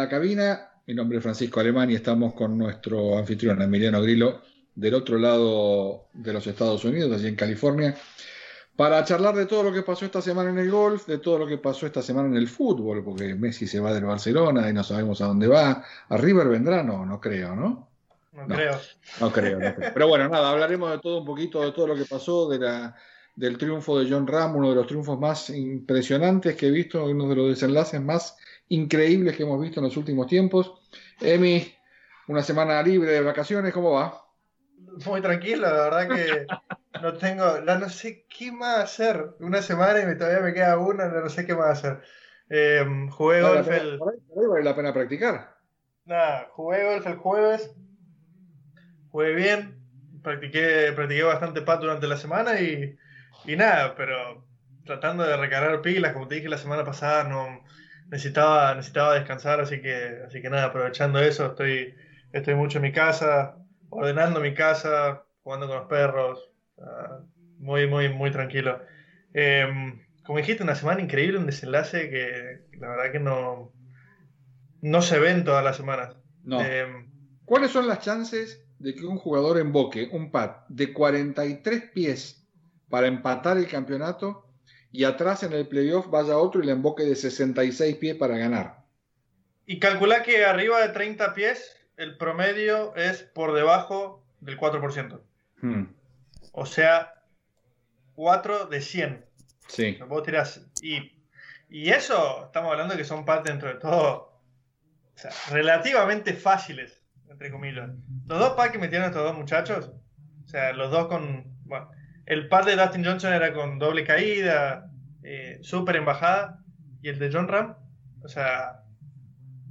la Cabina. Mi nombre es Francisco Alemán y estamos con nuestro anfitrión Emiliano Grilo del otro lado de los Estados Unidos, allí en California, para charlar de todo lo que pasó esta semana en el golf, de todo lo que pasó esta semana en el fútbol, porque Messi se va del Barcelona y no sabemos a dónde va. ¿A River vendrá? No, no creo, ¿no? No, creo. No creo, no creo. Pero bueno, nada, hablaremos de todo un poquito, de todo lo que pasó, de la, del triunfo de John Ram, uno de los triunfos más impresionantes que he visto, uno de los desenlaces más increíbles que hemos visto en los últimos tiempos. Emi, una semana libre de vacaciones, ¿cómo va? Muy tranquilo, la verdad que no tengo, no, sé qué más hacer. Una semana y todavía me queda una, no sé qué más hacer. Eh, jugué golf el... vale la pena practicar. Nada, jugué golf el jueves, jugué bien, practiqué, practiqué bastante pat durante la semana y, y nada, pero tratando de recargar pilas, como te dije la semana pasada, no necesitaba, necesitaba descansar, así que, así que nada, aprovechando eso, estoy, estoy mucho en mi casa, ordenando mi casa, jugando con los perros, muy, muy, muy tranquilo. Em, como dijiste, una semana increíble, un desenlace que la verdad que no, no se ven todas las semanas. No. Em, ¿Cuáles son las chances de que un jugador emboque un pad de 43 pies para empatar el campeonato y atrás en el playoff vaya otro y le emboque de 66 pies para ganar? Y calcula que arriba de 30 pies el promedio es por debajo del 4%. Hmm. O sea, 4 de 100. Sí. Vos tirás. Y, y eso, estamos hablando que son pads dentro de todo, o sea, relativamente fáciles, entre comillas. Los dos pads que metieron estos dos muchachos, o sea, los dos con. Bueno, el pad de Dustin Johnson era con doble caída, eh, súper embajada, y el de John Ram, o sea,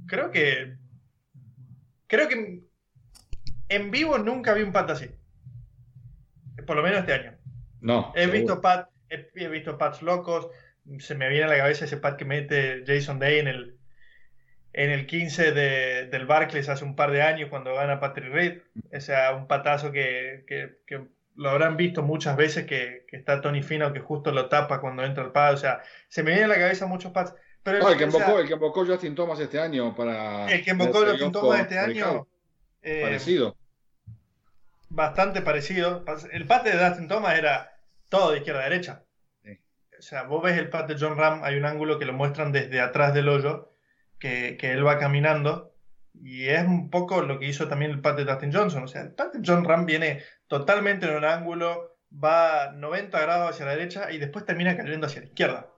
creo que Creo que en vivo nunca vi un pat así. Por lo menos este año. No. He visto pat, he, visto pads locos. Se me viene a la cabeza ese pat que mete Jason Day en el, en el 15 de, del Barclays hace un par de años cuando gana Patrick Reed. O sea, un patazo que, que, lo habrán visto muchas veces que, que, está Tony Fino que justo lo tapa cuando entra el pad. O sea, se me viene a la cabeza muchos pads. Pero el, que invocó, el que invocó Justin Thomas este año para. El que invocó Justin Thomas este año. Eh, parecido. Bastante parecido. El pate de Justin Thomas era todo de izquierda a derecha. O sea, vos ves el pate de John Ram, hay un ángulo que lo muestran desde atrás del hoyo, que, que él va caminando. Y es un poco lo que hizo también el pate de Dustin Johnson. O sea, el pate de John Ram viene totalmente en un ángulo, va 90 grados hacia la derecha y después termina cayendo hacia la izquierda.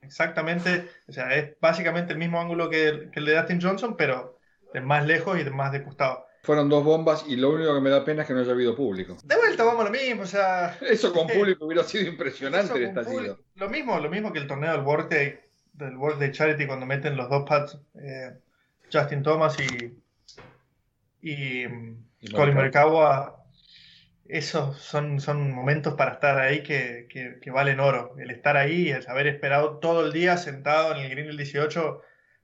Exactamente, o sea, es básicamente el mismo ángulo que el, de Dustin Johnson, pero de más lejos y de más de costado. Fueron dos bombas y lo único que me da pena es que no haya habido público. De vuelta vamos a lo mismo, o sea... Eso con público hubiera sido impresionante el estallido. Lo mismo, lo mismo que el torneo del World Day, del World Day Charity cuando meten los dos pads, eh, Justin Thomas y, y, y Colin Morikawa esos son, son momentos para estar ahí que, valen oro. El estar ahí, el haber esperado todo el día sentado en el Green del 18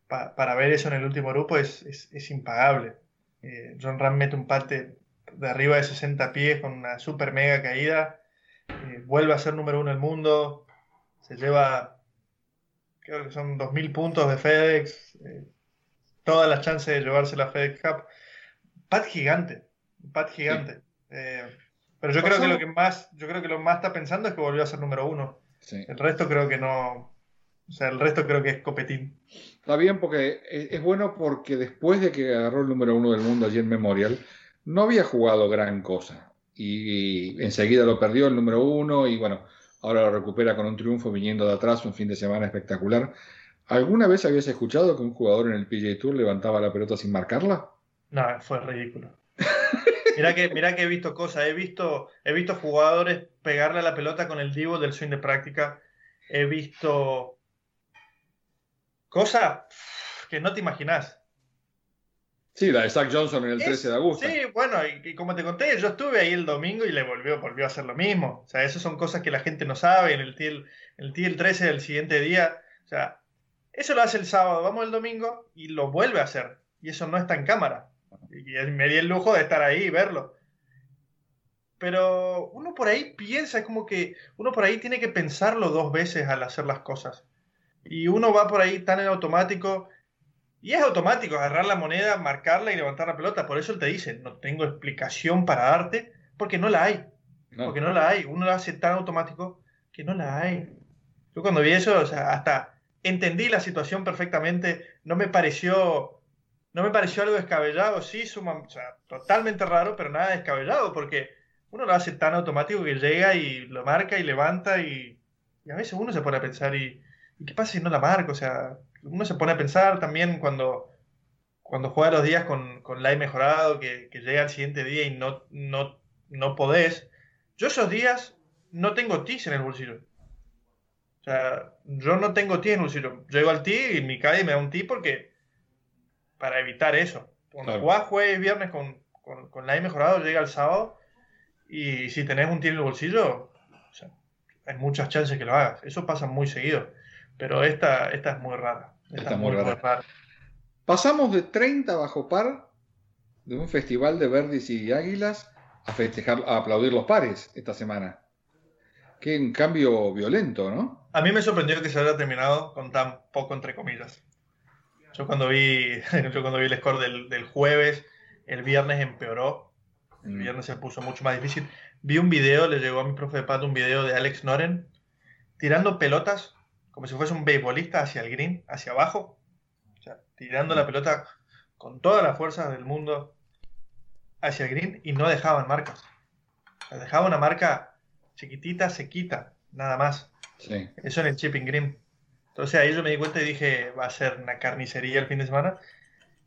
para ver eso en el último grupo es, impagable. Eh, John Ram mete un pate de arriba de 60 pies con una super mega caída. Eh, vuelve a ser número uno del mundo. Se lleva, creo que son 2.000 puntos de FedEx. Eh, todas las chances de llevarse la FedEx Cup. Pat gigante. Pat gigante. Pero yo creo que lo que más, yo creo que lo más está pensando es que volvió a ser número uno. El resto creo que no. O sea, el resto creo que es copetín. Está bien porque es, bueno porque después de que agarró el número uno del mundo allí en Memorial, no había jugado gran cosa. Y, enseguida lo perdió el número uno y bueno, ahora lo recupera con un triunfo viniendo de atrás, un fin de semana espectacular. ¿Alguna vez habías escuchado que un jugador en el PJ Tour levantaba la pelota sin marcarla? No, fue ridículo. Mira que, mira que he visto cosas, he visto, he visto jugadores pegarle a la pelota con el divo del swing de práctica. He visto cosas que no te imaginas. Sí, la de Zach Johnson en el 13 de agosto. Sí, bueno, y, como te conté, yo estuve ahí el domingo y le volvió, volvió a hacer lo mismo. O sea, esas son cosas que la gente no sabe. En el el TIL 13 del siguiente día, o sea, eso lo hace el sábado, vamos el domingo y lo vuelve a hacer. Y eso no está en cámara. Y me di el lujo de estar ahí y verlo. Pero uno por ahí piensa, es como que uno por ahí tiene que pensarlo dos veces al hacer las cosas. Y uno va por ahí tan en automático. Y es automático, agarrar la moneda, marcarla y levantar la pelota. Por eso él te dice, no tengo explicación para darte, porque no la hay. Porque no la hay. Uno lo hace tan automático que no la hay. Yo cuando vi eso, o sea, hasta entendí la situación perfectamente. No me pareció, no me pareció algo descabellado. Sí, suma, totalmente raro, pero nada descabellado, porque uno lo hace tan automático que llega y lo marca y levanta y, a veces uno se pone a pensar y, qué pasa si no la marca? O sea, uno se pone a pensar también cuando, cuando juega los días con, con live mejorado, que, llega al siguiente día y no, no, no podés. Yo esos días no tengo TIS en el bolsillo. O sea, yo no tengo TIS en el bolsillo. Llego al TI y mi calle me da un TI porque para evitar eso. Cuando claro. jugás jueves viernes con, con, con live mejorado, llega el sábado y si tenés un tiro en el bolsillo, hay muchas chances que lo hagas. Eso pasa muy seguido. Pero esta, esta es muy rara. Esta, muy, rara. Pasamos de 30 bajo par de un festival de verdis y águilas a festejar, a aplaudir los pares esta semana. Qué un cambio violento, ¿no? A mí me sorprendió que se haya terminado con tan poco entre comillas. Yo cuando vi, yo cuando vi el score del, del jueves, el viernes empeoró el mm. viernes se puso mucho más difícil. Vi un video, le llegó a mi profe de pato un video de Alex Noren tirando pelotas como si fuese un beisbolista hacia el green, hacia abajo. O sea, tirando la pelota con toda la fuerza del mundo hacia el green y no dejaban marcas. O dejaba una marca chiquitita, sequita, nada más. Eso en el chipping green. Entonces ahí yo me di cuenta y dije, va a ser una carnicería el fin de semana.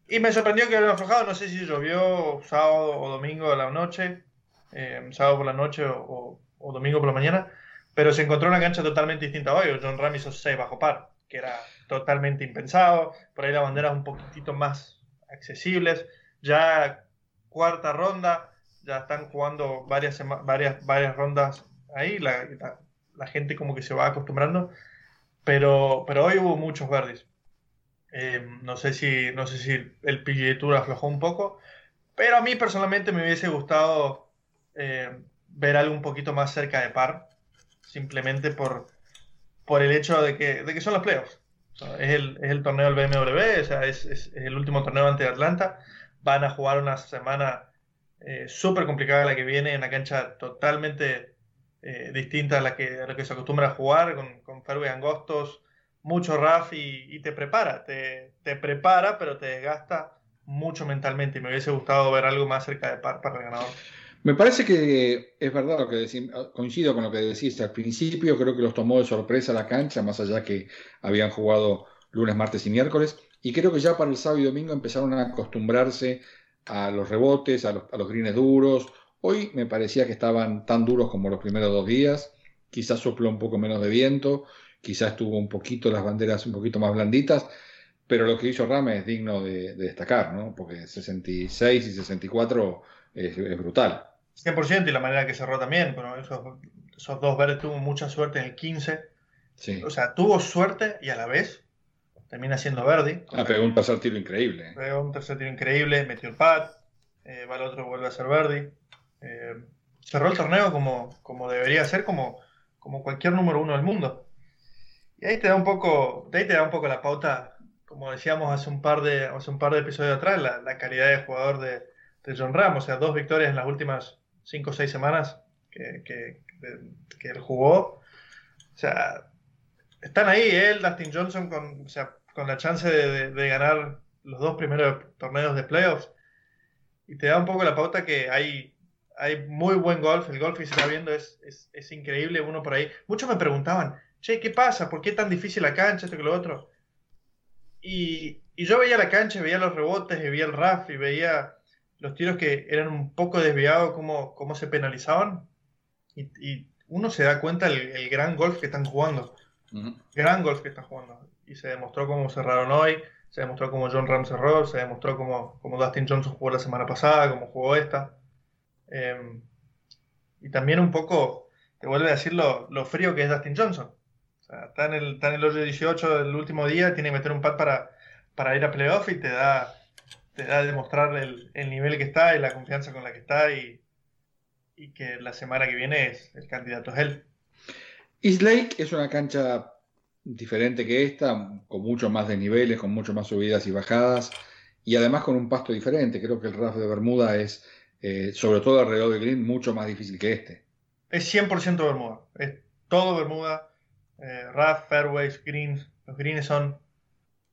Y me sorprendió que había aflojado, no sé si llovió sábado o domingo de la noche, eh, sábado por la noche o, domingo por la mañana, pero se encontró una cancha totalmente distinta hoy. John Ram hizo 6 bajo par, que era totalmente impensado. Por ahí las banderas un poquitito más accesibles. Ya cuarta ronda, ya están jugando varias, varias, varias rondas ahí. La, la, gente como que se va acostumbrando. Pero, pero hoy hubo muchos verdes. Eh, no, sé si, no sé si el PGA Tour aflojó un poco, pero a mí personalmente me hubiese gustado eh, ver algo un poquito más cerca de par, simplemente por, por el hecho de que, de que son los playoffs. es, el, es, el, torneo del BMW, o sea, es, es, el último torneo ante Atlanta. Van a jugar una semana eh, súper complicada la que viene, en una cancha totalmente distinta a la, que, a la que se acostumbra a jugar, con, con fairway angostos, mucho RAF y, te prepara, te, prepara, pero te desgasta mucho mentalmente y me hubiese gustado ver algo más cerca de par para el ganador. Me parece que es verdad lo que decís, coincido con lo que decís al principio, creo que los tomó de sorpresa la cancha, más allá que habían jugado lunes, martes y miércoles, y creo que ya para el sábado y domingo empezaron a acostumbrarse a los rebotes, a los, a duros. Hoy me parecía que estaban tan duros como los primeros dos días, quizás sopló un poco menos de viento, quizás tuvo un poquito las banderas un poquito más blanditas, pero lo que hizo Rame es digno de, destacar, ¿no? Porque 66 y 64 es, es, brutal. 100% y la manera que cerró también, bueno, esos, esos, dos verdes tuvo mucha suerte en el 15. Sí. O sea, tuvo suerte y a la vez termina siendo Verdi. Ah, pegó un tercer tiro increíble. Pegó un tercer tiro increíble, metió el pad, eh, va el otro, vuelve a ser Verdi. Eh, cerró el torneo como, como debería ser, como, como cualquier número uno del mundo. Y ahí te da un poco, ahí te da un poco la pauta, como decíamos hace un par de, hace un par de episodios atrás, la, calidad de jugador de, John Ram, o sea, dos victorias en las últimas cinco o seis semanas que, que, él jugó. O sea, están ahí él, Dustin Johnson, con, o sea, con la chance de, ganar los dos primeros torneos de playoffs. Y te da un poco la pauta que hay, hay muy buen golf. El golf, y se está viendo, es, es, es increíble. Uno por ahí. Muchos me preguntaban, che, ¿qué pasa? ¿Por qué tan difícil la cancha, esto que lo otro? Y, yo veía la cancha, veía los rebotes, veía el RAF y veía los tiros que eran un poco desviados, cómo, cómo se penalizaban. Y, uno se da cuenta el, gran golf que están jugando. Gran golf que están jugando. Y se demostró cómo cerraron hoy, se demostró cómo John Ram cerró, se demostró cómo, cómo Dustin Johnson jugó la semana pasada, cómo jugó esta. Em, y también un poco te vuelve a decir lo, lo frío que es Dustin Johnson está en el, está en el hoyo 18 del último día, tiene que meter un pad para, para ir a playoff y te da, te da demostrar el, el, nivel que está y la confianza con la que está y, y que la semana que viene es el candidato es él. East Lake es una cancha diferente que esta, con mucho más desniveles, con mucho más subidas y bajadas, y además con un pasto diferente. Creo que el RAF de Bermuda es, eh, sobre todo alrededor del green, mucho más difícil que este. Es 100% Bermuda, es todo Bermuda, eh, fairways, greens, los greens son,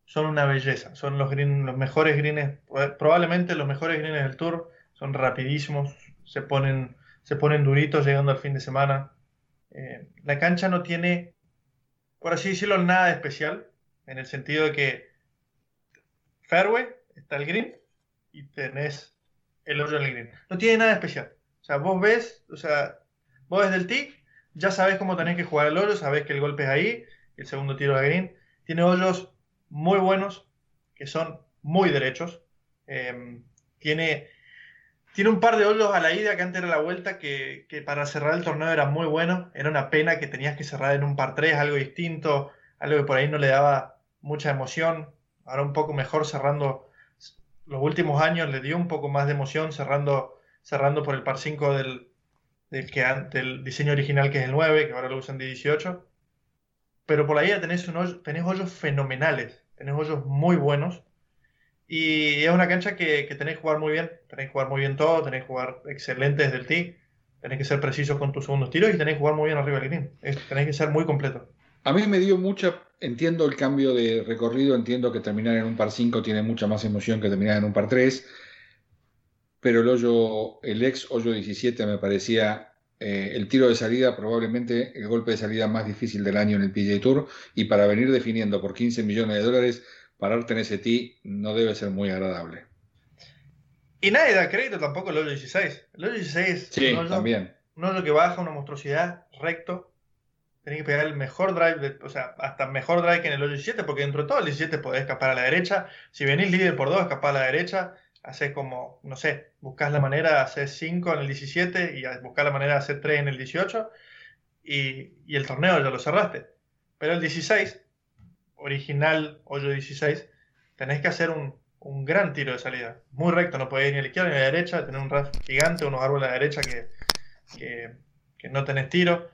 son una belleza, son los, green, los mejores greens, probablemente los mejores greens del tour, son rapidísimos, se ponen, se ponen duritos llegando al fin de semana. Eh, la cancha no tiene por así decirlo, nada especial, en el sentido de que fairway, está el green y tenés el el green. No tiene nada especial. O sea, vos ves, o sea, vos desde el tee ya sabes cómo tenés que jugar el hoyo, sabés que el golpe es ahí, el segundo tiro de green. Tiene hoyos muy buenos, que son muy derechos. Em, tiene tiene un par de hoyos a la ida que antes era la vuelta que, para cerrar el torneo era muy bueno. Era una pena que tenías que cerrar en un par 3, algo distinto, algo que por ahí no le daba mucha emoción. Ahora un poco mejor cerrando. Los últimos años le dio un poco más de emoción cerrando, cerrando por el par 5 del, que, del diseño original que es el 9, que ahora lo usan de 18. Pero por ahí tenés, un tenés hoyos fenomenales, tenés hoyos muy buenos y es una cancha que, que tenéis que jugar muy bien, tenéis que jugar muy bien todo, tenéis que jugar excelente desde el tee, tenéis que ser precisos con tus segundos tiros y tenéis que jugar muy bien arriba del green. Tenéis que ser muy completo. A mí me dio mucha, entiendo el cambio de recorrido, entiendo que terminar en un par 5 tiene mucha más emoción que terminar en un par 3, pero el hoyo, el ex hoyo 17 me parecía eh, el tiro de salida, probablemente el golpe de salida más difícil del año en el PGA Tour, y para venir definiendo por 15 millones de dólares pararte en ese tee no debe ser muy agradable. Y nadie da crédito tampoco al hoyo 16. El hoyo 16 sí, hoyo, también. un hoyo que baja, una monstruosidad, recto. Tenés que pegar el mejor drive, o sea, hasta mejor drive que en el hoyo 17, porque dentro de todo el 17 podés escapar a la derecha. Si venís líder por dos, escapar a la derecha. Haces como, no sé, buscas la manera de hacer 5 en el 17 y buscas la manera de hacer 3 en el 18 y, y el torneo ya lo cerraste. Pero el 16 original hoyo 16, tenés que hacer un, gran tiro de salida. Muy recto, no podés ir ni a la izquierda ni a la derecha, tener un ras gigante, unos árboles a la derecha que, que, no tenés tiro.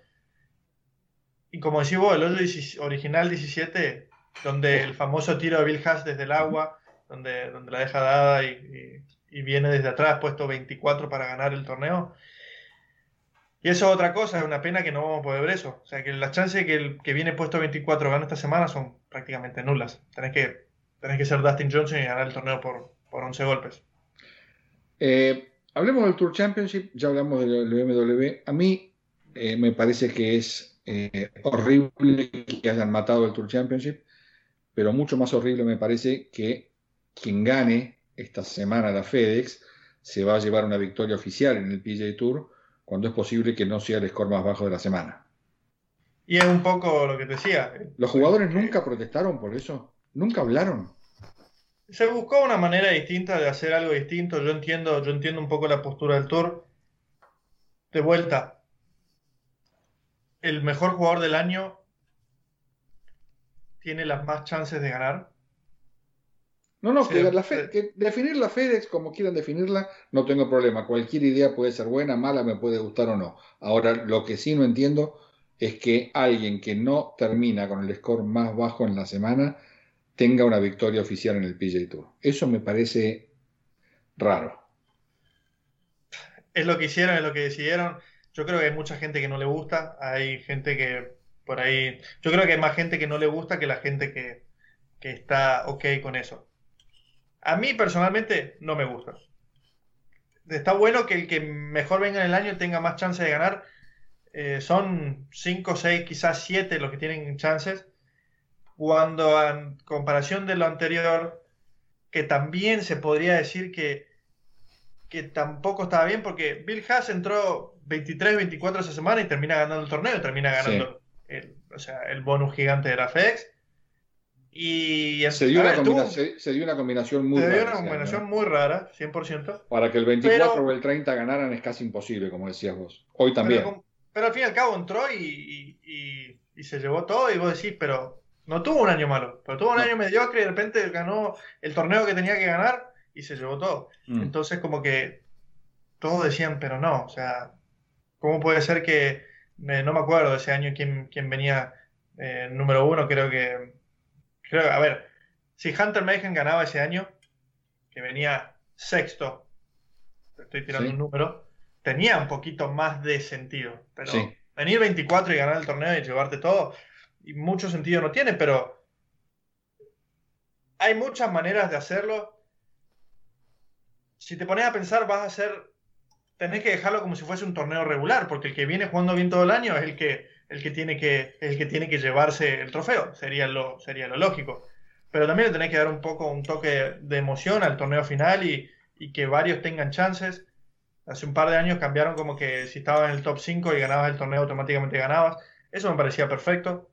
Y como decís vos, el hoyo original 17, donde el famoso tiro de Bill Haas desde el agua, donde, donde la deja dada y, y viene desde atrás, puesto 24 para ganar el torneo, y eso es otra cosa, es una pena que no vamos a poder ver eso. O sea, que las chances de que el que viene puesto 24 gane esta semana son prácticamente nulas. Tenés que, tenés que ser Dustin Johnson y ganar el torneo por, por 11 golpes. Eh, hablemos del Tour Championship, ya hablamos del BMW. A mí eh, me parece que es eh, horrible que hayan matado el Tour Championship, pero mucho más horrible me parece que quien gane esta semana la FedEx se va a llevar una victoria oficial en el PJ Tour cuando es posible que no sea el score más bajo de la semana. Y es un poco lo que te decía. ¿Los jugadores nunca protestaron por eso? ¿Nunca hablaron? Se buscó una manera distinta de hacer algo distinto. Yo entiendo, yo entiendo un poco la postura del Tour. De vuelta, el mejor jugador del año tiene las más chances de ganar. No, no, que, definir la FedEx como quieran definirla, no tengo problema. Cualquier idea puede ser buena, mala, me puede gustar o no. Ahora, lo que sí no entiendo es que alguien que no termina con el score más bajo en la semana tenga una victoria oficial en el PJ Tour. Eso me parece raro. Es lo que hicieron, es lo que decidieron. Yo creo que hay mucha gente que no le gusta. Hay gente que por ahí. Yo creo que hay más gente que no le gusta que la gente que, que está ok con eso. A mí personalmente no me gusta. Está bueno que el que mejor venga en el año tenga más chance de ganar. Eh, son 5, 6, quizás 7 los que tienen chances. Cuando en comparación de lo anterior, que también se podría decir que, que tampoco estaba bien, porque Bill Haas entró 23, 24 esa semana y termina ganando el torneo, termina ganando el, o sea, el bonus gigante de la FedEx. Y se dio, una se, dio, una combinación muy rara. Se dio una combinación muy rara, 100%. Para que el 24 o el 30 ganaran es casi imposible, como decías vos. Hoy también. Pero, al fin y al cabo entró y, y, se llevó todo y vos decís, pero no tuvo un año malo, pero tuvo un año mediocre y de repente ganó el torneo que tenía que ganar y se llevó todo. Mm. Entonces como que todos decían, pero no, o sea, ¿cómo puede ser que, no me acuerdo ese año quién, quién venía Eh, número uno, creo que. Creo, a ver, si Hunter Mayhem ganaba ese año, que venía sexto, estoy tirando un número, tenía un poquito más de sentido. Pero venir 24 y ganar el torneo y llevarte todo, y mucho sentido no tiene, pero hay muchas maneras de hacerlo. Si te pones a pensar, vas a hacer. Tenés que dejarlo como si fuese un torneo regular, porque el que viene jugando bien todo el año es el que, el que, tiene, que, el que tiene que llevarse el trofeo. Sería lo, sería lo lógico. Pero también le tenés que dar un poco un toque de emoción al torneo final y, y que varios tengan chances. Hace un par de años cambiaron como que si estabas en el top 5 y ganabas el torneo automáticamente ganabas. Eso me parecía perfecto.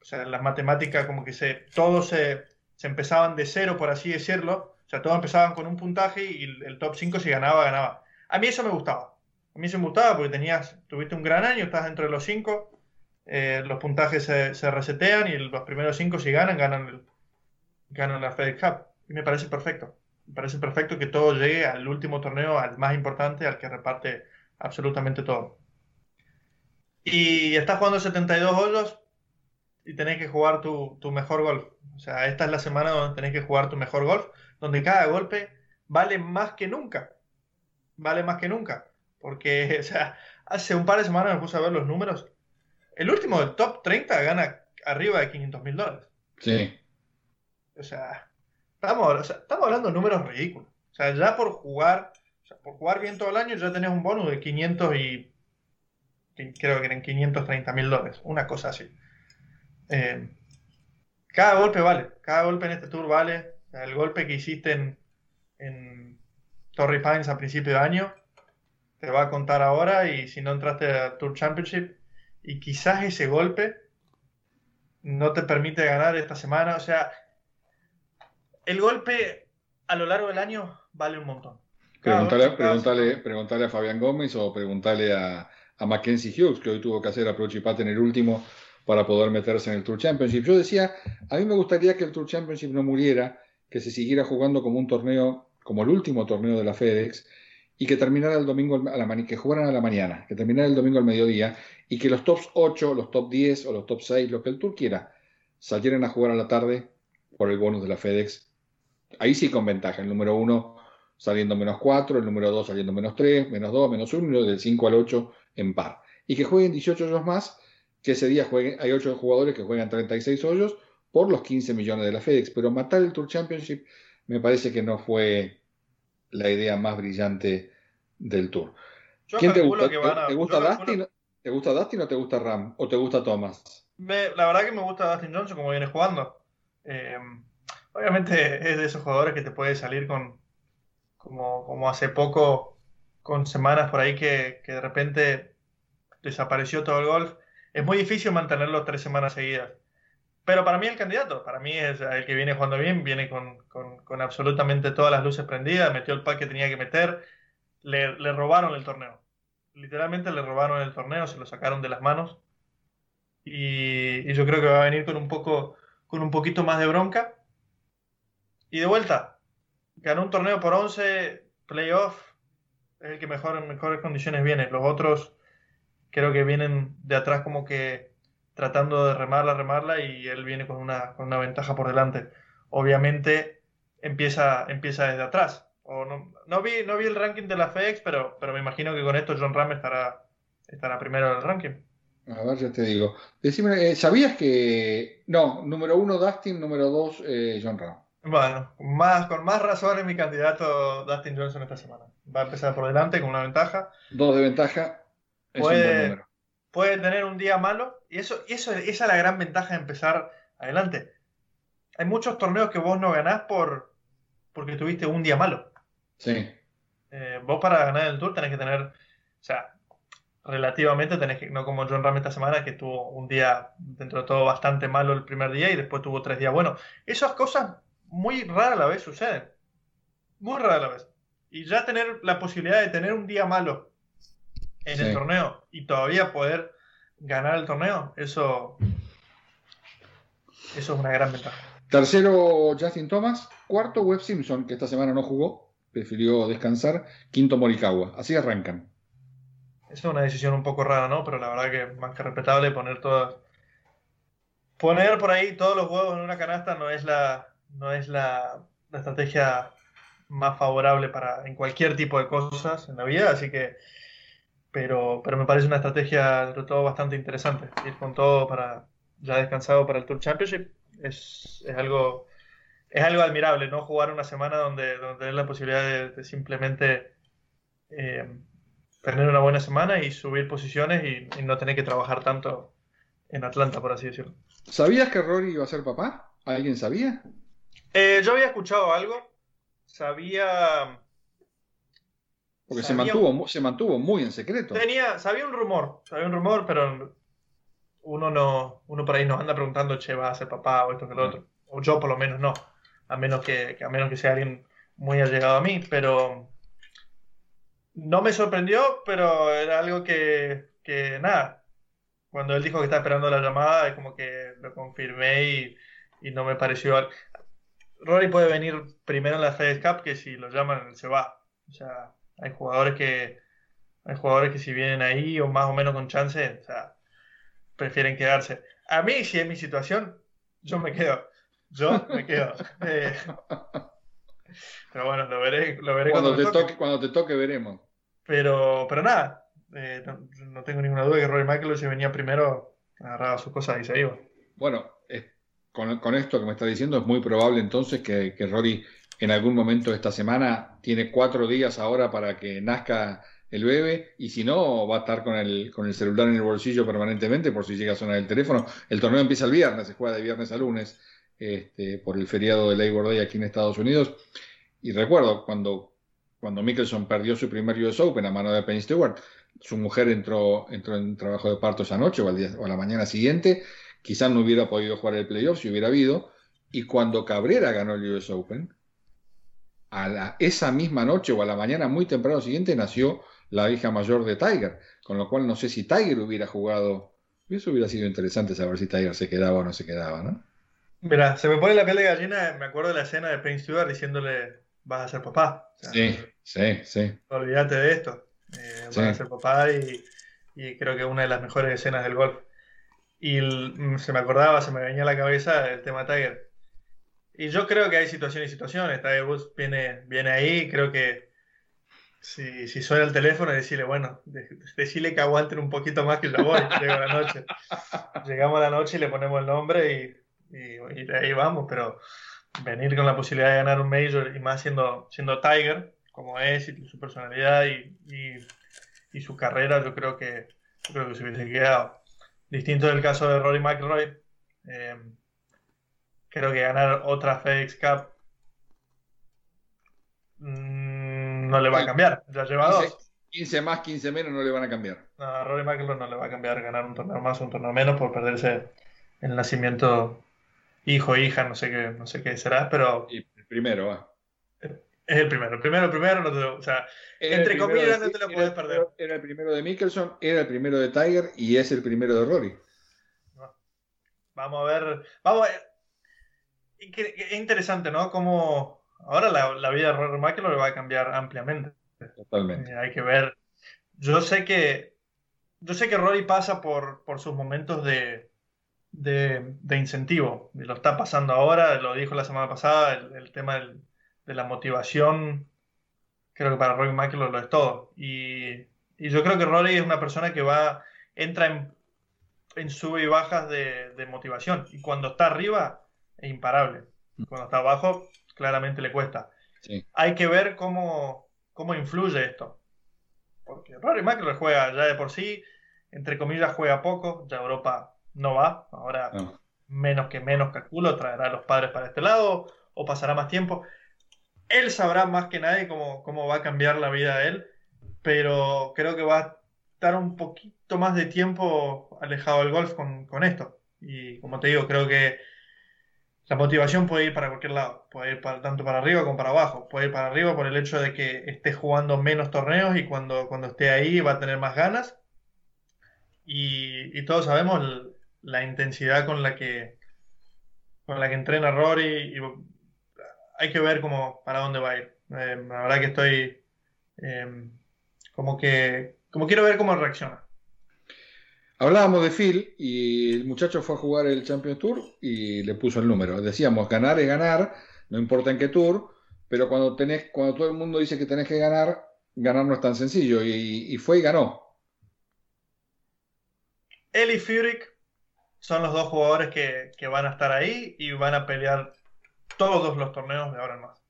O sea, las matemáticas como que se, todo se, se empezaban de cero, por así decirlo. O sea, todos empezaban con un puntaje y el, top 5 si ganaba, ganaba. A mí eso me gustaba. A mí eso me gustaba porque tenías, tuviste un gran año, estás dentro de los 5, eh, los puntajes se, resetean y los primeros 5 si ganan, ganan, ganan la FedEx Cup. Y me parece perfecto. Me parece perfecto que todo llegue al último torneo, al más importante, al que reparte absolutamente todo. Y estás jugando 72 hoyos, y tenés que jugar tu, mejor golf. O sea, esta es la semana donde tenés que jugar tu mejor golf, donde cada golpe vale más que nunca. Vale más que nunca. Porque, o sea, hace un par de semanas me puse a ver los números. El último del top 30 gana arriba de 500 mil dólares. Sí. O sea, estamos, estamos hablando de números ridículos. O sea, ya por jugar, o sea, por jugar bien todo el año ya tenés un bonus de 500 y creo que eran 530 mil dólares. Una cosa así. Eh, cada golpe vale, cada golpe en este tour vale. El golpe que hiciste en, en Torrey Pines a principio de año te va a contar ahora y si no entraste a Tour Championship y quizás ese golpe no te permite ganar esta semana. O sea, el golpe a lo largo del año vale un montón. Preguntarle, a Fabián Gómez o preguntarle a, a Mackenzie Hughes, que hoy tuvo que hacer approach y pat en el último para poder meterse en el Tour Championship. Yo decía, a mí me gustaría que el Tour Championship no muriera, que se siguiera jugando como un torneo, como el último torneo de la FedEx, y que terminara el domingo a la que jugaran a la mañana, que terminara el domingo al mediodía, y que los tops 8, los top 10 o los top 6, lo que el Tour quiera, salieran a jugar a la tarde por el bonus de la FedEx. Ahí sí con ventaja, el número 1 saliendo menos 4, el número 2 saliendo menos 3, menos 2, menos 1, y del 5 al 8 en par. Y que jueguen 18 hoyos más que ese día jueguen, hay 8 jugadores que juegan 36 hoyos por los 15 millones de la FedEx, pero matar el Tour Championship me parece que no fue la idea más brillante del Tour. ¿Quién te gusta? ¿Te, gusta Dustin? ¿Te gusta Dustin o te gusta Ram? ¿O te gusta Thomas? la verdad que me gusta Dustin Johnson como viene jugando. Eh, obviamente es de esos jugadores que te puede salir con como, como hace poco, con semanas por ahí que, que de repente desapareció todo el golf es muy difícil mantenerlo tres semanas seguidas. Pero para mí el candidato, para mí es el que viene jugando bien, viene con, absolutamente todas las luces prendidas, metió el pack que tenía que meter, le, le, robaron el torneo. Literalmente le robaron el torneo, se lo sacaron de las manos. Y, y, yo creo que va a venir con un poco, con un poquito más de bronca. Y de vuelta, ganó un torneo por 11, playoff, es el que mejor en mejores condiciones viene. Los otros creo que vienen de atrás como que tratando de remarla, remarla y él viene con una, con una ventaja por delante. Obviamente empieza, empieza desde atrás. O no, no, vi, no vi el ranking de la FedEx, pero, pero me imagino que con esto John Ram estará, estará primero en el ranking. A ver, ya te digo. Decime, eh, ¿sabías que... No, número uno Dustin, número dos eh, John Ram. Bueno, más, con más razón es mi candidato Dustin Johnson esta semana. Va a empezar por delante con una ventaja. Dos de ventaja puede, puede tener un día malo y eso, y eso esa es la gran ventaja de empezar adelante. Hay muchos torneos que vos no ganás por porque tuviste un día malo. Sí. Eh, vos para ganar el tour tenés que tener, o sea, relativamente tenés que, no como John Ram esta semana que tuvo un día dentro de todo bastante malo el primer día y después tuvo tres días buenos. Esas cosas muy rara a la vez suceden. Muy rara a la vez. Y ya tener la posibilidad de tener un día malo en el torneo y todavía poder ganar el torneo, eso, eso es una gran ventaja. Tercero, Justin Thomas. Cuarto, Webb Simpson, que esta semana no jugó, prefirió descansar. Quinto, Morikawa. Así arrancan. Esa es una decisión un poco rara, ¿no? Pero la verdad que más que respetable poner todas, poner por ahí todos los huevos en una canasta no es la, no es la, estrategia más favorable para en cualquier tipo de cosas en la vida, así que pero, pero me parece una estrategia de todo bastante interesante. Ir con todo para ya descansado para el Tour Championship es, es algo es algo admirable, ¿no? Jugar una semana donde, donde tener la posibilidad de, simplemente eh, tener una buena semana y subir posiciones y, no tener que trabajar tanto en Atlanta, por así decirlo. ¿Sabías que Rory iba a ser papá? ¿Alguien sabía? Eh, yo había escuchado algo. Sabía. Porque se, mantuvo, se mantuvo muy en secreto. Tenía, sabía un rumor, sabía un rumor, pero uno no, uno por ahí nos anda preguntando, che, va a ser papá o esto que lo otro. O yo por lo menos no a menos que, a menos que sea alguien muy allegado a mí, pero no me sorprendió, pero era algo que, que nada, cuando él dijo que estaba esperando la llamada, es como que lo confirmé y, y no me pareció... Rory puede venir primero en la FedEx Cup que si lo llaman se va. O sea, hay jugadores que hay jugadores que si vienen ahí o más o menos con chance, o sea, prefieren quedarse. A mí, si es mi situación, yo me quedo. Yo me quedo. Eh, pero bueno, lo veré, lo veré cuando, te toque. Cuando te toque veremos. Pero, pero nada, eh, no, tengo ninguna duda que Rory Michael si venía primero, agarraba sus cosas y se iba. Bueno, con, con, esto que me está diciendo es muy probable entonces que, que Rory en algún momento de esta semana tiene cuatro días ahora para que nazca el bebé y si no va a estar con el, con el celular en el bolsillo permanentemente por si llega a sonar el teléfono. El torneo empieza el viernes, se juega de viernes a lunes este, por el feriado de Labor Day aquí en Estados Unidos. Y recuerdo cuando, cuando Mickelson perdió su primer US Open a mano de Penny Stewart, su mujer entró, entró en trabajo de parto esa noche o, al día, o a la mañana siguiente, quizás no hubiera podido jugar el playoff si hubiera habido. Y cuando Cabrera ganó el US Open, a la, esa misma noche o a la mañana muy temprano siguiente nació la hija mayor de Tiger, con lo cual no sé si Tiger hubiera jugado. Eso hubiera sido interesante saber si Tiger se quedaba o no se quedaba, ¿no? Mira, se me pone la piel de gallina, me acuerdo de la escena de Prince Stewart diciéndole, vas a ser papá. sí, sí, sí. Olvídate de esto, eh, vas a ser papá y, y, creo que es una de las mejores escenas del golf. Y se me acordaba, se me venía a la cabeza el tema Tiger. Y yo creo que hay situaciones y situaciones. Tiger Woods viene, viene ahí, creo que si, si suena el teléfono, decirle, bueno, decirle que aguanten un poquito más que ya voy, llego a la noche. Llegamos a la noche y le ponemos el nombre y y, de ahí vamos, pero venir con la posibilidad de ganar un Major y más siendo, siendo Tiger, como es, y su personalidad y, y, su carrera, yo creo que, creo que se hubiese quedado. Distinto del caso de Rory McIlroy, eh, creo que ganar otra FedEx Cup mm, no le va a cambiar, ya lleva 15, dos. 15 más, 15 menos no le van a cambiar. No, a Rory McIlroy no le va a cambiar ganar un torneo más o un torneo menos por perderse el nacimiento hijo, hija, no sé qué, no sé qué será, pero. Y el primero, va. Es el primero, el primero, el primero, no te lo, o sea, entre comillas no te lo puedes perder. Era el primero de Mickelson, era el primero de Tiger y es el primero de Rory. Vamos a ver, vamos a ver. Es interesante, ¿no? Como ahora la, vida de Rory McIlroy va a cambiar ampliamente. Totalmente. Eh, hay que ver. Yo sé que yo sé que Rory pasa por, por sus momentos de, de, incentivo. Y lo está pasando ahora, lo dijo la semana pasada, el, tema de la motivación, creo que para Rory McIlroy lo es todo. Y, yo creo que Rory es una persona que va, entra en, en sube y bajas de, motivación. Y cuando está arriba, es imparable. Cuando está abajo, claramente le cuesta. Hay que ver cómo, cómo influye esto. Porque Rory McIlroy juega ya de por sí, entre comillas, juega poco. Ya Europa no va. Ahora, menos que menos calculo, traerá a los padres para este lado o pasará más tiempo. Él sabrá más que nadie cómo, cómo va a cambiar la vida de él, pero creo que va a estar un poquito más de tiempo alejado del golf con, esto. Y como te digo, creo que la motivación puede ir para cualquier lado, puede ir tanto para arriba como para abajo. Puede ir para arriba por el hecho de que esté jugando menos torneos y cuando, cuando esté ahí va a tener más ganas. Y, todos sabemos la intensidad con la que con la que entrena Rory y hay que ver cómo para dónde va a ir. Eh, la verdad que estoy eh, como que como quiero ver cómo reacciona. Hablábamos de Phil y el muchacho fue a jugar el Champions Tour y le puso el número. Decíamos, ganar es ganar, no importa en qué tour, pero cuando tenés, cuando todo el mundo dice que tenés que ganar, ganar no es tan sencillo. Y, fue y ganó. Él y Furyk son los dos jugadores que, van a estar ahí y van a pelear todos los torneos de ahora en más.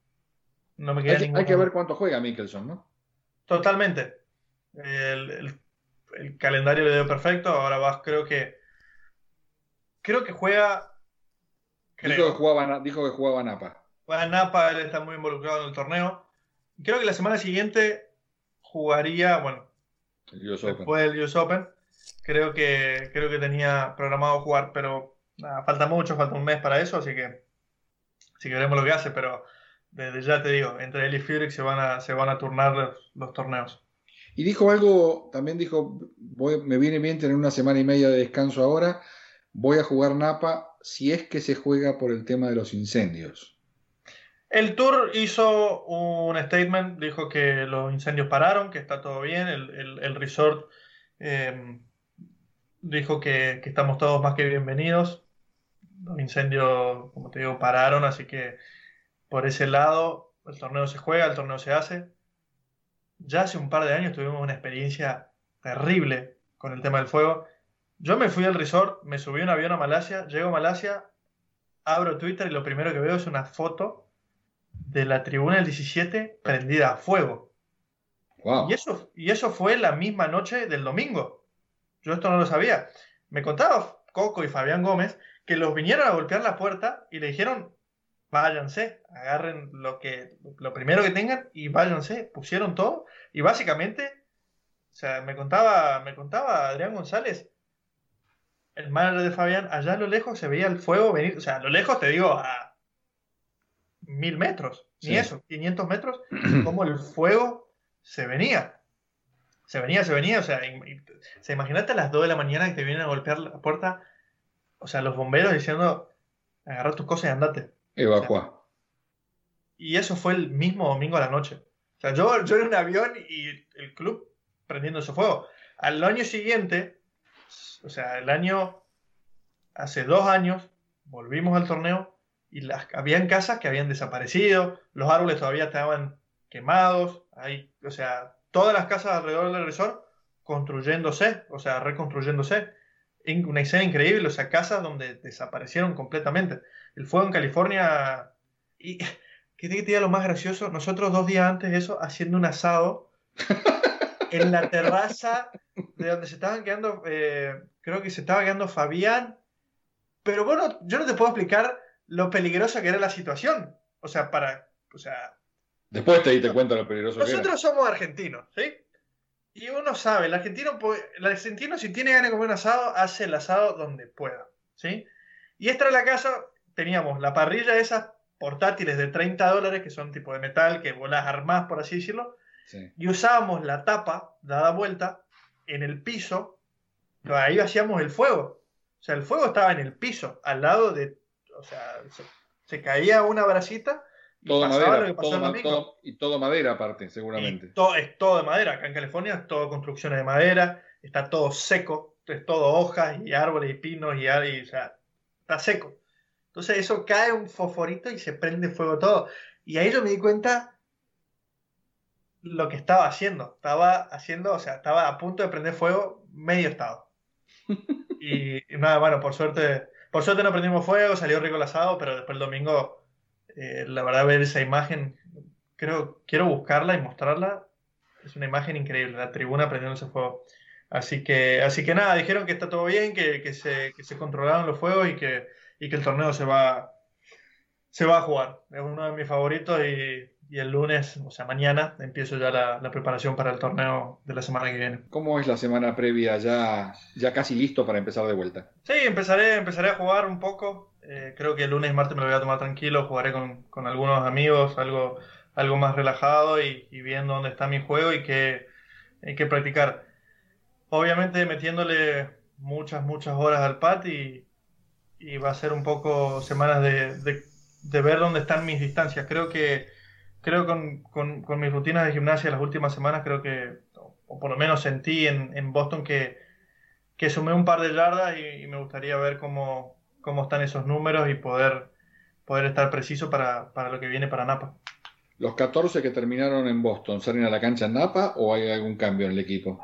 No me queda hay, hay que ver cuánto juega Mickelson, ¿no? Totalmente. El, calendario le dio perfecto. Ahora vas, creo que. Creo que juega. Dijo, que jugaba, dijo que jugaba Napa. Juega Napa, él está muy involucrado en el torneo. Creo que la semana siguiente jugaría, bueno, después del US Open. Creo que, creo que tenía programado jugar, pero falta mucho, falta un mes para eso, así que si queremos lo que hace, pero desde ya te digo, entre él y Furyk se van a, se van a turnar los, torneos. Y dijo algo, también dijo, me viene bien tener una semana y media de descanso ahora, voy a jugar Napa si es que se juega por el tema de los incendios. El Tour hizo un statement, dijo que los incendios pararon, que está todo bien, el, resort eh, dijo que, estamos todos más que bienvenidos. Los incendios, como te digo, pararon, así que por ese lado el torneo se juega, el torneo se hace. Ya hace un par de años tuvimos una experiencia terrible con el tema del fuego. Yo me fui al resort, me subí un avión a Malasia, llego a Malasia, abro Twitter y lo primero que veo es una foto de la tribuna del 17 prendida a fuego. Y, eso, y eso fue la misma noche del domingo. Yo esto no lo sabía. Me contaba Coco y Fabián Gómez que los vinieron a golpear la puerta y le dijeron, váyanse, agarren lo, que, lo primero que tengan y váyanse. Pusieron todo y básicamente, o sea, me contaba, me contaba Adrián González, el manager de Fabián, allá a lo lejos se veía el fuego venir, o sea, a lo lejos te digo a mil metros, ni eso, 500 metros, como el fuego se venía se venía, se venía, o sea, se imagínate a las 2 de la mañana que te vienen a golpear la puerta, o sea, los bomberos diciendo, agarra tus cosas y andate. Evacua. y eso fue el mismo domingo a la noche. O sea, yo, yo en un avión y el club prendiendo su fuego. Al año siguiente, o sea, el año, hace dos años, volvimos al torneo y las, habían casas que habían desaparecido, los árboles todavía estaban quemados, ahí, o sea, todas las casas alrededor del resort construyéndose, o sea, reconstruyéndose. Una escena increíble, o sea, casas donde desaparecieron completamente. El fuego en California. Y que te diga lo más gracioso, nosotros dos días antes de eso, haciendo un asado en la terraza de donde se estaban quedando, eh, creo que se estaba quedando Fabián. Pero bueno, yo no te puedo explicar lo peligrosa que era la situación. O sea, para, o sea, Después te diste cuenta lo peligroso Nosotros que somos argentinos, ¿sí? Y uno sabe, el argentino, el argentino si tiene ganas de comer un asado, hace el asado donde pueda, ¿sí? Y esta era la casa, teníamos la parrilla esas portátiles de 30 dólares, que son tipo de metal, que vos las armás, por así decirlo, y usábamos la tapa dada vuelta en el piso, ahí hacíamos el fuego. O sea, el fuego estaba en el piso, al lado de, o sea, se caía una brasita todo madera, y todo madera aparte, seguramente. todo, es todo de madera. Acá en California es todo construcciones de madera, está todo seco, es todo hojas y árboles y pinos y, y o sea, está seco. Entonces eso cae un fosforito y se prende fuego todo. Y ahí yo me di cuenta lo que estaba haciendo. Estaba haciendo, o sea, estaba a punto de prender fuego medio estado. y, nada, bueno, por suerte, por suerte no prendimos fuego, salió rico el asado, pero después el domingo eh, la verdad, ver esa imagen, creo, quiero buscarla y mostrarla. Es una imagen increíble, la tribuna prendiendo ese fuego. Así que, así que nada, dijeron que está todo bien, que, que, se, que se controlaron los fuegos y que, y que el torneo se va, se va a jugar. Es uno de mis favoritos y, y el lunes, o sea, mañana, empiezo ya la, la, preparación para el torneo de la semana que viene. ¿Cómo es la semana previa? ¿Ya, ya casi listo para empezar de vuelta? Sí, empezaré, empezaré a jugar un poco. Eh, creo que el lunes y martes me lo voy a tomar tranquilo, jugaré con, con algunos amigos, algo, algo más relajado y, viendo dónde está mi juego y qué hay que practicar. Obviamente metiéndole muchas, muchas horas al pad y, y va a ser un poco semanas de, de, ver dónde están mis distancias. Creo que creo con, con, con, mis rutinas de gimnasia las últimas semanas, creo que, o por lo menos sentí en, en Boston que que sumé un par de yardas y, me gustaría ver cómo, cómo, están esos números y poder, poder estar preciso para, para, lo que viene para Napa. ¿Los 14 que terminaron en Boston salen a la cancha en Napa o hay algún cambio en el equipo?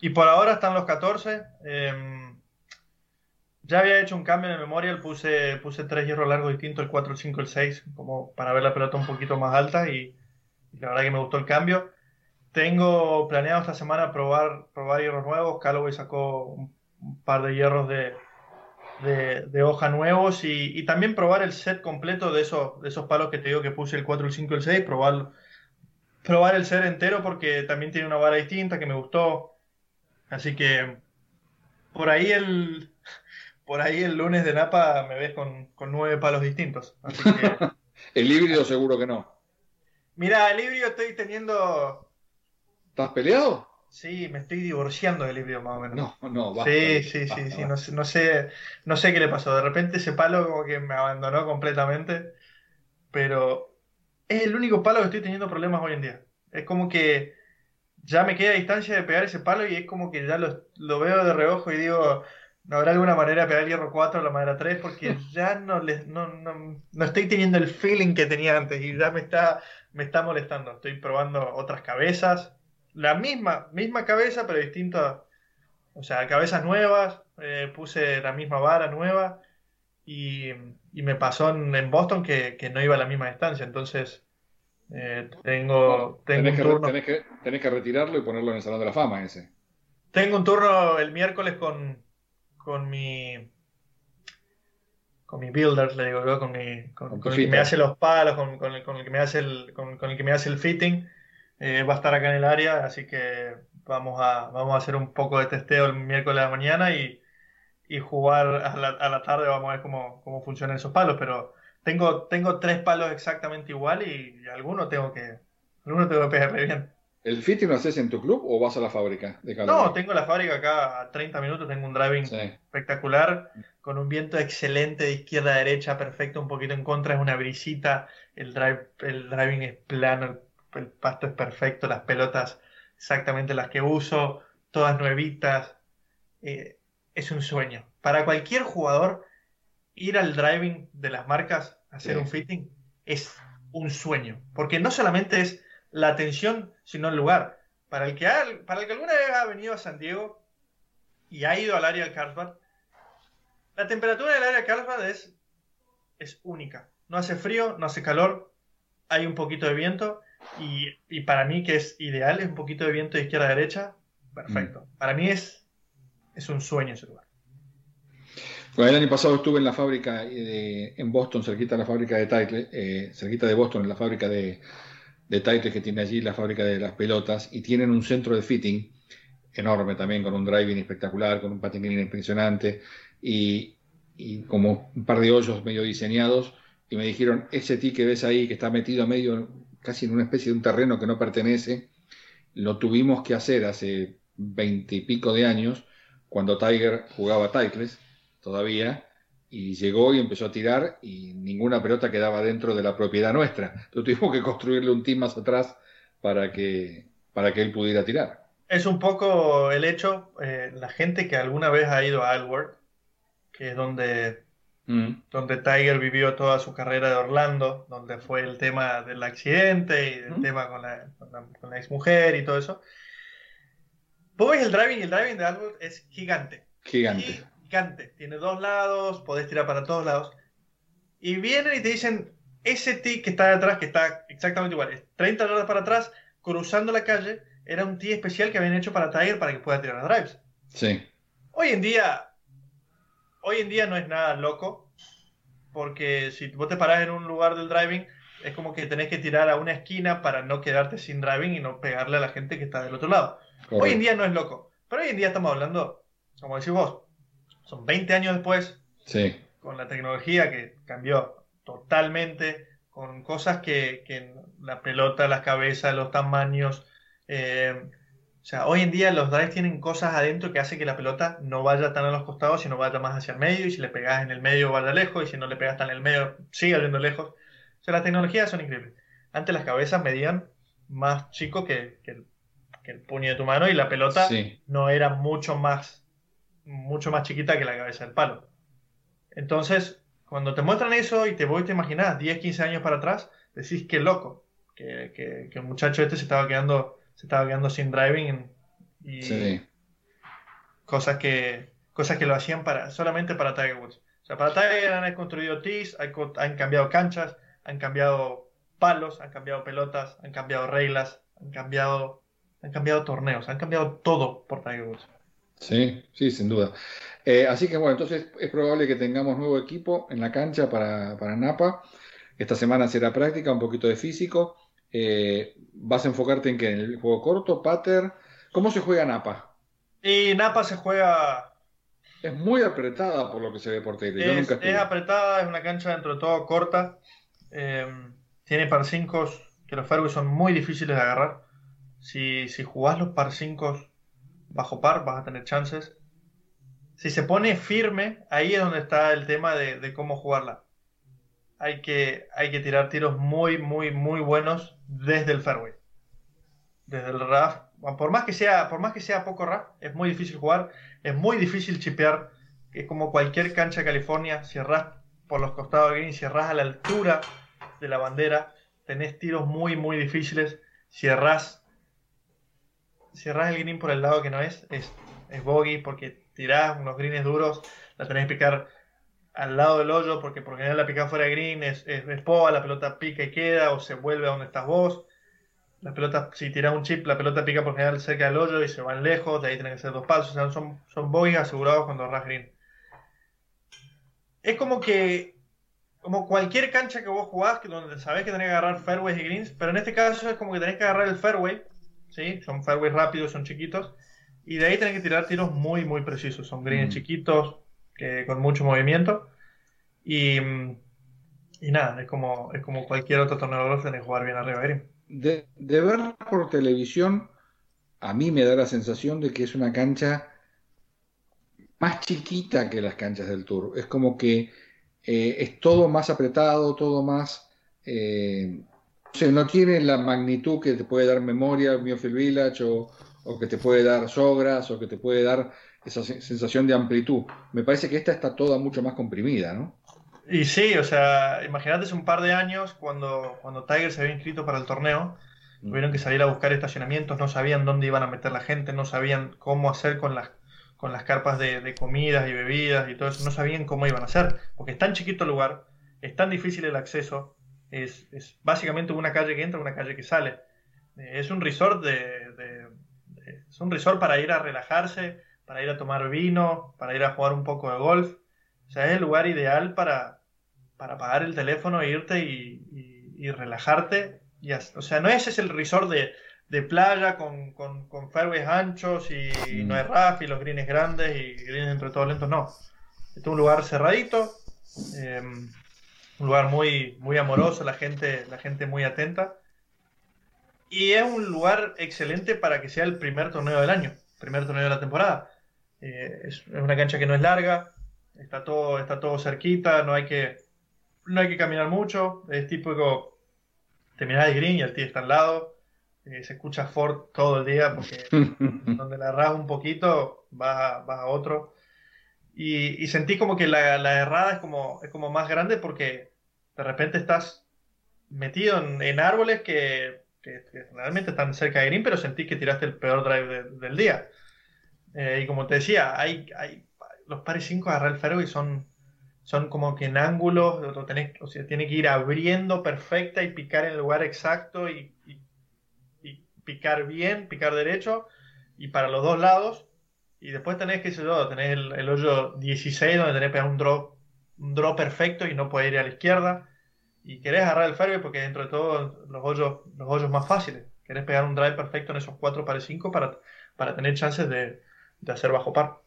Y por ahora están los 14. Ya había hecho un cambio en el memorial, puse, puse tres hierros largos distintos, el 4, el 5, el 6, como para ver la pelota un poquito más alta y, la verdad que me gustó el cambio. Tengo planeado esta semana probar, probar hierros nuevos. Callaway sacó un, par de hierros de, de, hoja nuevos y, también probar el set completo de esos, de esos palos que te digo que puse el 4, el 5, el 6, probar, probar el set entero porque también tiene una vara distinta que me gustó. Así que por ahí el, por ahí el lunes de Napa me ves con, nueve palos distintos. el híbrido seguro que no. Mira, el híbrido estoy teniendo. ¿Estás peleado? Sí, me estoy divorciando del híbrido más o menos. No, no, basta, Sí, sí, sí, sí. No, no, sé, no sé qué le pasó. De repente ese palo como que me abandonó completamente. Pero es el único palo que estoy teniendo problemas hoy en día. Es como que ya me queda distancia de pegar ese palo y es como que ya lo, lo veo de reojo y digo, ¿No habrá alguna manera de pegar el hierro 4 o la madera 3? Porque ya no, les, no, no, no, estoy teniendo el feeling que tenía antes y ya me está, me está molestando. Estoy probando otras cabezas. La misma, misma cabeza, pero distinta. O sea, cabezas nuevas. Eh, puse la misma vara nueva. Y, y me pasó en, Boston que, que, no iba a la misma distancia. Entonces, eh, tengo, tengo un turno. Tenés que, tenés que retirarlo y ponerlo en el Salón de la Fama ese. Tengo un turno el miércoles con con mi con mi builder, le digo yo, con, mi, con, el que me hace los palos, con, el, que me hace el, con, el que me hace el fitting, eh, va a estar acá en el área, así que vamos a, vamos a hacer un poco de testeo el miércoles de la mañana y, y jugar a la, a la, tarde, vamos a ver cómo, cómo funcionan esos palos, pero tengo, tengo tres palos exactamente igual y, y alguno tengo que, alguno tengo que pegarle bien. ¿El fitting lo haces en tu club o vas a la fábrica de No, tengo la fábrica acá a 30 minutos, tengo un driving espectacular, con un viento excelente de izquierda a derecha, perfecto, un poquito en contra, es una brisita, el, drive, el driving es plano, el, pasto es perfecto, las pelotas exactamente las que uso, todas nuevitas, eh, es un sueño. Para cualquier jugador, ir al driving de las marcas, hacer un fitting, es un sueño, porque no solamente es la atención, sino el lugar. Para el, que para el que alguna vez ha venido a San Diego y ha ido al área de Carlsbad, la temperatura del área de Carlsbad es, es única. No hace frío, no hace calor, hay un poquito de viento y, para mí que es ideal, es un poquito de viento de izquierda a derecha, perfecto. Mm. Para mí es, es un sueño ese lugar. el año pasado estuve en la fábrica de, en Boston, cerquita de la fábrica de Title, eh, cerquita de Boston, en la fábrica de, de que tiene allí la fábrica de las pelotas y tienen un centro de fitting enorme también, con un driving espectacular, con un patinín impresionante y, y, como un par de hoyos medio diseñados. Y me dijeron, ese tee que ves ahí, que está metido a medio, casi en una especie de un terreno que no pertenece, lo tuvimos que hacer hace veinte y pico de años, cuando Tiger jugaba Titles todavía, y llegó y empezó a tirar y ninguna pelota quedaba dentro de la propiedad nuestra. Entonces tuvimos que construirle un team más atrás para que, para que él pudiera tirar. Es un poco el hecho, eh, la gente que alguna vez ha ido a Alward, que es donde, mm. donde Tiger vivió toda su carrera de Orlando, donde fue el tema del accidente y el mm. tema con la, con la, ex mujer y todo eso. Vos ves el driving y el driving de Alward es gigante. Gigante tiene dos lados, podés tirar para todos lados. Y vienen y te dicen, ese tee que está de atrás, que está exactamente igual, 30 yardas para atrás, cruzando la calle, era un tee especial que habían hecho para Tiger para que pueda tirar a drives. Sí. Hoy en día, hoy en día no es nada loco, porque si vos te parás en un lugar del driving, es como que tenés que tirar a una esquina para no quedarte sin driving y no pegarle a la gente que está del otro lado. Hoy en día no es loco, pero hoy en día estamos hablando, como decís vos, son 20 años después, sí. con la tecnología que cambió totalmente, con cosas que, que la pelota, las cabezas, los tamaños. Eh, sea, hoy en día los drives tienen cosas adentro que hace que la pelota no vaya tan a los costados, sino vaya más hacia el medio, y si le pegas en el medio vaya lejos, y si no le pegas tan en el medio sigue yendo lejos. O sea, las tecnologías son increíbles. Antes las cabezas medían más chico que, que, el, puño de tu mano y la pelota no era mucho más mucho más chiquita que la cabeza del palo. Entonces, cuando te muestran eso y te voy a imaginar 10, 15 años para atrás, decís que loco, que, que, el muchacho este se estaba quedando, se estaba quedando sin driving y cosas que cosas que lo hacían para solamente para Tiger Woods. O sea, para Tiger han construido tees, han cambiado canchas, han cambiado palos, han cambiado pelotas, han cambiado reglas, han cambiado han cambiado torneos, han cambiado todo por Tiger Woods. Sí, sí, sin duda. Eh, así que bueno, entonces es probable que tengamos nuevo equipo en la cancha para, Napa. Esta semana será práctica, un poquito de físico. Eh, ¿Vas a enfocarte en qué? ¿En el juego corto, pater? ¿Cómo se juega Napa? Y Napa se juega... Es muy apretada por lo que se ve por tele. Es, es apretada, es una cancha dentro de todo corta. Eh, tiene par 5 que los fairways son muy difíciles de agarrar. Si, si jugás los par 5 bajo par, vas a tener chances. Si se pone firme, ahí es donde está el tema de, cómo jugarla. Hay que, hay que tirar tiros muy, muy, muy buenos desde el fairway. Desde el RAF. Por más que sea, por más que sea poco RAF, es muy difícil jugar, es muy difícil chipear. Es como cualquier cancha de California, si por los costados de green, si a la altura de la bandera, tenés tiros muy, muy difíciles. Erras si erras el green por el lado que no es, es, es bogey porque tirás unos greens duros, la tenés que picar al lado del hoyo porque por general la pica fuera de green es, es, poa, la pelota pica y queda o se vuelve a donde estás vos. La pelota, si tiras un chip, la pelota pica por general cerca del hoyo y se van lejos, de ahí tienen que ser dos pasos, o sea, son, son bogies asegurados cuando erras green. Es como que, como cualquier cancha que vos jugás, que donde sabés que tenés que agarrar fairways y greens, pero en este caso es como que tenés que agarrar el fairway ¿sí? Son fairways rápidos, son chiquitos. Y de ahí tienen que tirar tiros muy, muy precisos. Son greens mm. chiquitos, que, con mucho movimiento. Y, y, nada, es como, es como cualquier otro torneo de golf, que jugar bien arriba de, de ver por televisión, a mí me da la sensación de que es una cancha más chiquita que las canchas del Tour. Es como que eh, es todo más apretado, todo más eh, no tiene la magnitud que te puede dar memoria Miofield Village o, que te puede dar Sogras o que te puede dar esa sensación de amplitud. Me parece que esta está toda mucho más comprimida, ¿no? Y sí, o sea, imagínate hace un par de años cuando, cuando Tiger se había inscrito para el torneo, mm. tuvieron que salir a buscar estacionamientos, no sabían dónde iban a meter la gente, no sabían cómo hacer con las, con las carpas de, de comidas y bebidas y todo eso, no sabían cómo iban a hacer, porque es tan chiquito el lugar, es tan difícil el acceso, es, es, básicamente una calle que entra, una calle que sale. Es un resort de, es un resort para ir a relajarse, para ir a tomar vino, para ir a jugar un poco de golf. O sea, es el lugar ideal para, para apagar el teléfono, e irte y, y, relajarte. Y, o sea, no ese es el resort de, de playa con, con, con, fairways anchos y, no hay RAF y los greens grandes y greens entre todos lentos, no. Este es un lugar cerradito. Eh, un lugar muy, muy amoroso, la gente, la gente muy atenta. Y es un lugar excelente para que sea el primer torneo del año, primer torneo de la temporada. Eh, es, una cancha que no es larga, está todo, está todo cerquita, no hay que, no hay que caminar mucho, es típico terminar el green y el tío está al lado. Eh, se escucha Ford todo el día porque donde la erras un poquito vas a, a otro. Y, sentí como que la, la, errada es como, es como más grande porque de repente estás metido en, árboles que, realmente están cerca de green, pero sentí que tiraste el peor drive del día. Eh, y como te decía, hay, hay los pares 5 de agarrar el y son, son como que en ángulos, o, tenés, o sea, tiene que ir abriendo perfecta y picar en el lugar exacto y, y, picar bien, picar derecho y para los dos lados. Y después tenés, que yo, tenés el, el hoyo 16 donde tenés que pegar un drop un draw perfecto y no puede ir a la izquierda. Y querés agarrar el fairway porque dentro de todo los hoyos, los hoyos más fáciles. Querés pegar un drive perfecto en esos 4 para 5 para, para tener chances de, de, hacer bajo par.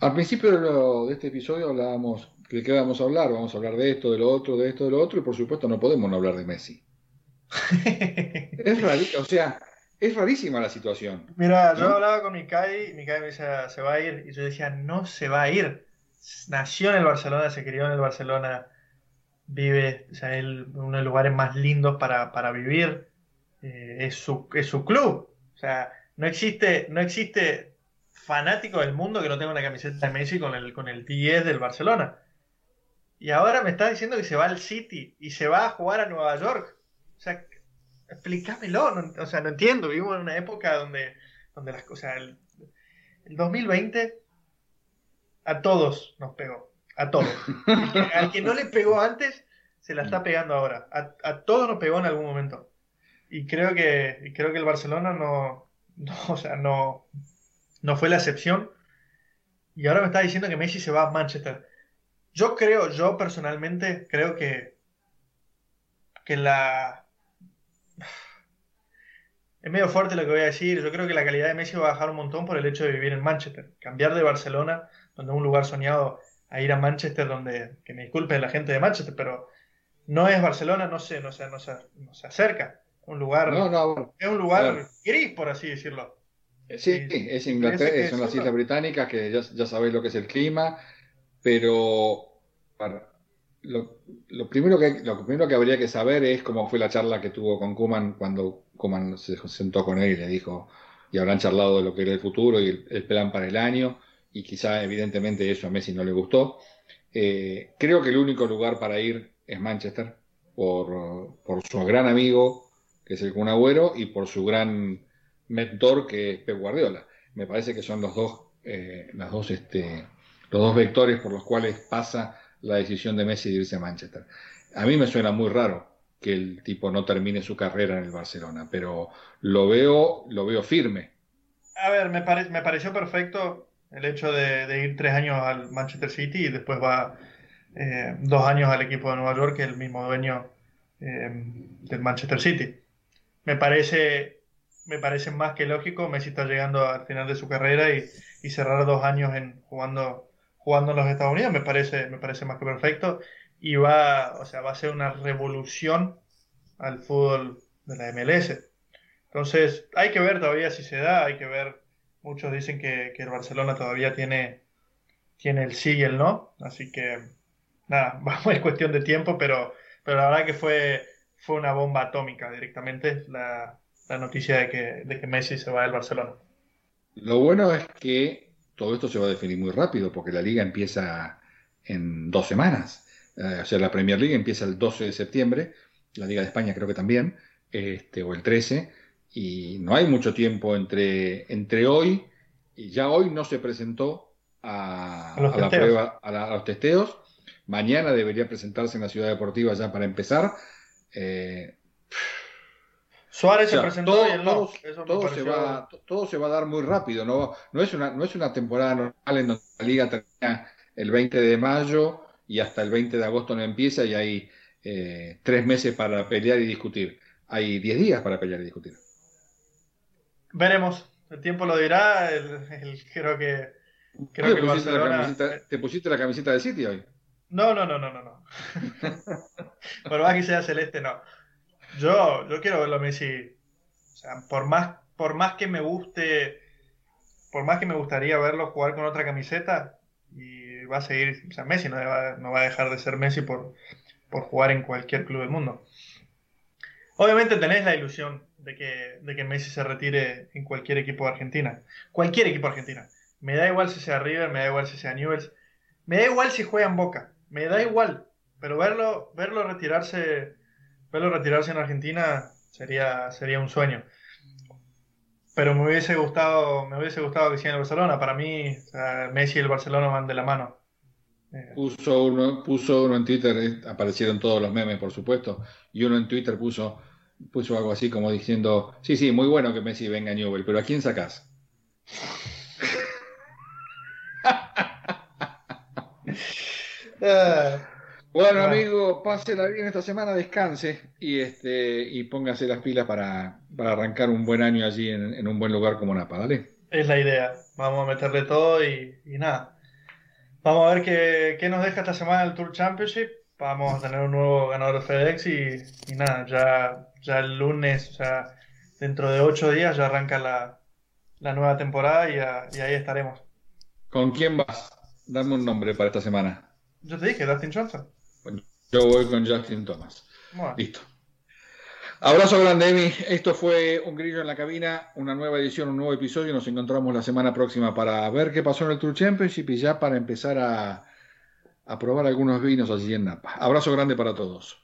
Al principio de, este episodio hablábamos de qué vamos a hablar. Vamos a hablar de esto, de lo otro, de esto, de lo otro. Y por supuesto no podemos no hablar de Messi. es rarísimo, o sea, es rarísima la situación. Mira, yo hablaba con Mikai, Mikai me decía, se va a ir, y yo decía, no se va a ir nació en el Barcelona, se crió en el Barcelona, vive, o sea, uno de los lugares más lindos para, vivir, eh, es, su, es su club. O sea, no existe, no existe fanático del mundo que no tenga una camiseta de Messi con el, con el 10 del Barcelona. Y ahora me está diciendo que se va al City y se va a jugar a Nueva York. O sea, explícamelo. o sea, no entiendo. Vivimos en una época donde, donde las cosas. El, el 2020 a todos nos pegó. A todos. Al que no le pegó antes, se la está pegando ahora. A, a todos nos pegó en algún momento. Y creo que, creo que el Barcelona no, no, o sea, no, no fue la excepción. Y ahora me está diciendo que Messi se va a Manchester. Yo creo, yo personalmente creo que, que la... Es medio fuerte lo que voy a decir. Yo creo que la calidad de Messi va a bajar un montón por el hecho de vivir en Manchester. Cambiar de Barcelona, donde es un lugar soñado, a ir a Manchester, donde, que me disculpe la gente de Manchester, pero no es Barcelona, no se, no se, no no se acerca. Un lugar, es un lugar gris, por así decirlo. Eh, sí, es Inglaterra, son las Islas Británicas, que ya, ya sabéis lo que es el clima, pero lo, primero que, lo primero que habría que saber es cómo fue la charla que tuvo con Kuman cuando Kuman se sentó con él y le dijo, y habrán charlado de lo que era el futuro y el, plan para el año, y quizá evidentemente eso a Messi no le gustó. Eh, creo que el único lugar para ir es Manchester, por, por su gran amigo, que es el Kun Agüero, y por su gran mentor, que es Pep Guardiola. Me parece que son los dos, eh, dos, este, los dos vectores por los cuales pasa la decisión de Messi de irse a Manchester. A mí me suena muy raro que el tipo no termine su carrera en el Barcelona, pero lo veo, lo veo firme. A ver, me, me pareció perfecto el hecho de, ir tres años al Manchester City y después va eh, dos años al equipo de Nueva York, que es el mismo dueño eh, del Manchester City. Me parece, me parece más que lógico. Messi está llegando al final de su carrera y, cerrar dos años en jugando, jugando en los Estados Unidos me parece, me parece más que perfecto. Y va, o sea, va a ser una revolución al fútbol de la MLS. Entonces, hay que ver todavía si se da, hay que ver. Muchos dicen que, el Barcelona todavía tiene, tiene el sí y el no. Así que, nada, vamos, es cuestión de tiempo, pero, pero la verdad que fue, fue una bomba atómica directamente la, noticia de que, de que Messi se va del Barcelona. Lo bueno es que todo esto se va a definir muy rápido porque la liga empieza en dos semanas. Eh, o sea, la Premier League empieza el 12 de septiembre, la Liga de España creo que también, este, o el 13, y no hay mucho tiempo entre, entre hoy, y ya hoy no se presentó a, la prueba, a, los testeos. Mañana debería presentarse en la ciudad deportiva ya para empezar. Eh, Suárez se presentó todo, y él no. todo, se va, todo se va a dar muy rápido. No, no, es, una, no es una temporada normal en donde la liga termina el 20 de mayo y hasta el 20 de agosto no empieza y hay eh, tres meses para pelear y discutir. Hay diez días para pelear y discutir. Veremos. El tiempo lo dirá. creo que. Creo que Barcelona... ¿Te pusiste la camiseta de City hoy? No, no, no, no, no. no. Por más que sea celeste, no. Yo, yo quiero verlo a Messi. O sea, por más, por más que me guste, por más que me gustaría verlo jugar con otra camiseta, y va a seguir, o sea, Messi no va, no va a dejar de ser Messi por, por jugar en cualquier club del mundo. Obviamente tenés la ilusión de que, de que Messi se retire en cualquier equipo de Argentina. Cualquier equipo de Argentina. Me da igual si sea River, me da igual si sea Newell's. Me da igual si juega en Boca. Me da igual. Pero verlo, verlo retirarse verlo retirarse en Argentina sería, sería un sueño. Pero me hubiese gustado, me hubiese gustado que en Barcelona. Para mí, Messi y el Barcelona van de la mano. Eh, puso uno, puso uno en Twitter, eh, aparecieron todos los memes, por supuesto, y uno en Twitter puso, puso algo así como diciendo, sí, sí, muy bueno que Messi venga a Newell, pero ¿a quién sacás? Bueno, amigo, pásela bien esta semana, descanse y este y póngase las pilas para, arrancar un buen año allí en, un buen lugar como Napa, ¿vale? Es la idea. Vamos a meterle todo y, nada. Vamos a ver qué, qué, nos deja esta semana el Tour Championship. Vamos a tener un nuevo ganador de FedEx y, nada, ya, ya el lunes, o sea, dentro de ocho días ya arranca la, nueva temporada y, y ahí estaremos. ¿Con quién vas? Dame un nombre para esta semana. Yo te dije, Dustin Johnson. Yo voy con Justin Thomas. Listo. Abrazo grande, Emi. Esto fue Un Grillo en la Cabina, una nueva edición, un nuevo episodio. Nos encontramos la semana próxima para ver qué pasó en el Tour Championship y ya para empezar a, a probar algunos vinos allí en Napa. Abrazo grande para todos.